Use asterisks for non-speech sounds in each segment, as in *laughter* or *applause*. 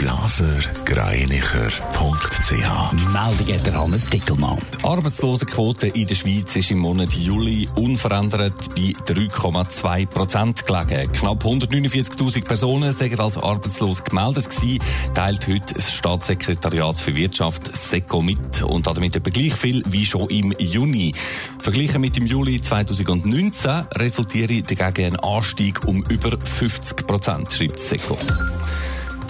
blasergreinicher.ch Meldung der Hannes Dickelmann. Die Arbeitslosenquote in der Schweiz ist im Monat Juli unverändert bei 3,2 Prozent gelegen. Knapp 149.000 Personen sind als arbeitslos gemeldet gewesen, teilt heute das Staatssekretariat für Wirtschaft SECO mit und damit etwa gleich viel wie schon im Juni. Verglichen mit dem Juli 2019 resultiere dagegen ein Anstieg um über 50 Prozent, schreibt SECO.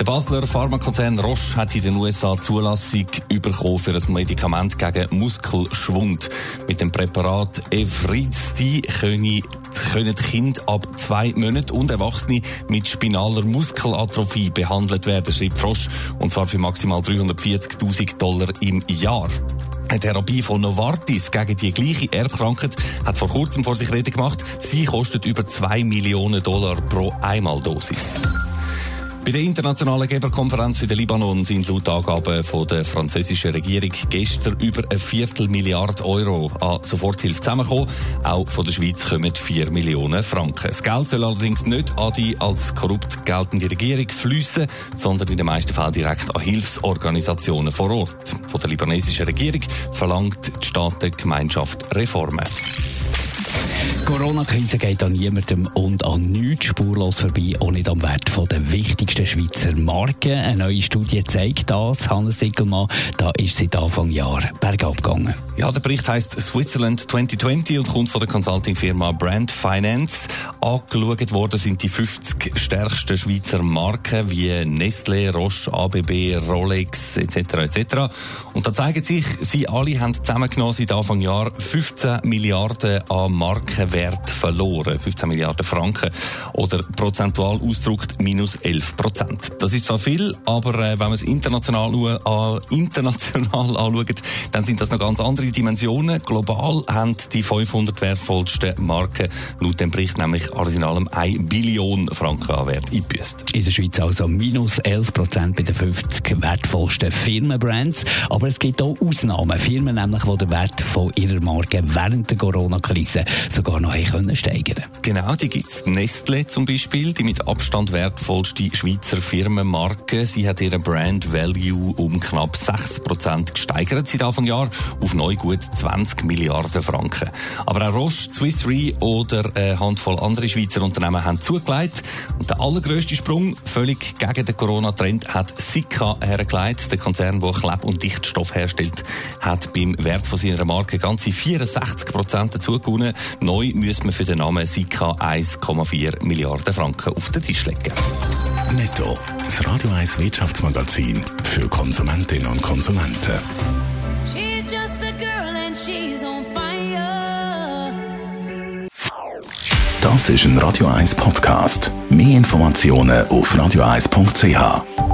Der Basler Pharmakonzern Roche hat in den USA Zulassung bekommen für ein Medikament gegen Muskelschwund. Mit dem Präparat können, können Kinder ab zwei Monaten und Erwachsene mit spinaler Muskelatrophie behandelt werden, schreibt Roche, und zwar für maximal 340.000 Dollar im Jahr. Eine Therapie von Novartis gegen die gleiche Erbkrankheit hat vor kurzem vor sich Rede gemacht. Sie kostet über 2 Millionen Dollar pro Einmaldosis. Bei der internationalen Geberkonferenz für den Libanon sind laut Angaben von der französischen Regierung gestern über eine Viertelmilliarde Euro an Soforthilfe zusammengekommen. Auch von der Schweiz kommen 4 Millionen Franken. Das Geld soll allerdings nicht an die als korrupt geltende Regierung fließen, sondern in den meisten Fällen direkt an Hilfsorganisationen vor Ort. Von der libanesischen Regierung verlangt die Staatengemeinschaft Reformen. Corona-Krise geht an niemandem und an nichts spurlos vorbei, auch nicht am Wert der wichtigsten Schweizer Marken. Eine neue Studie zeigt das. Hannes Dickelmann, da ist seit Anfang Jahr bergab gegangen. Ja, der Bericht heißt Switzerland 2020 und kommt von der Consulting-Firma Brand Finance. Angeschaut worden sind die 50 stärksten Schweizer Marken wie Nestlé, Roche, ABB, Rolex etc. etc. Und da zeigen sich, sie alle haben zusammengenommen seit Anfang Jahr 15 Milliarden an Markenwert verloren. 15 Milliarden Franken. Oder prozentual ausgedrückt minus 11 Prozent. Das ist zwar viel, aber äh, wenn man es international, äh, international *laughs* anschaut, dann sind das noch ganz andere Dimensionen. Global haben die 500 wertvollsten Marken laut dem Bericht nämlich alles in allem 1 Billion Franken an Wert eingebüßt. In der Schweiz also minus 11 Prozent bei den 50 wertvollsten Firmenbrands. Aber es gibt auch Ausnahmen. Firmen nämlich, die den Wert von ihrer Marke während der Corona-Krise sogar noch können steigern Genau, die gibt es. Nestle zum Beispiel, die mit Abstand wertvollste Schweizer Firmenmarke. Sie hat ihren Brand Value um knapp 6 Prozent gesteigert seit Anfang Jahr auf neu gut 20 Milliarden Franken. Aber auch Roche, Swiss Re oder eine Handvoll andere Schweizer Unternehmen haben zugelegt. Und der allergrößte Sprung, völlig gegen den Corona-Trend, hat Sika hergelegt. Der Konzern, der Kleb- und Dichtstoff herstellt, hat beim Wert von seiner Marke ganze 64 Prozent dazu gewonnen. Neu müssen wir für den Namen Sika 1,4 Milliarden Franken auf den Tisch legen. Netto, das Radio 1 Wirtschaftsmagazin für Konsumentinnen und Konsumenten. Das ist ein Radio 1 Podcast. Mehr Informationen auf radio1.ch.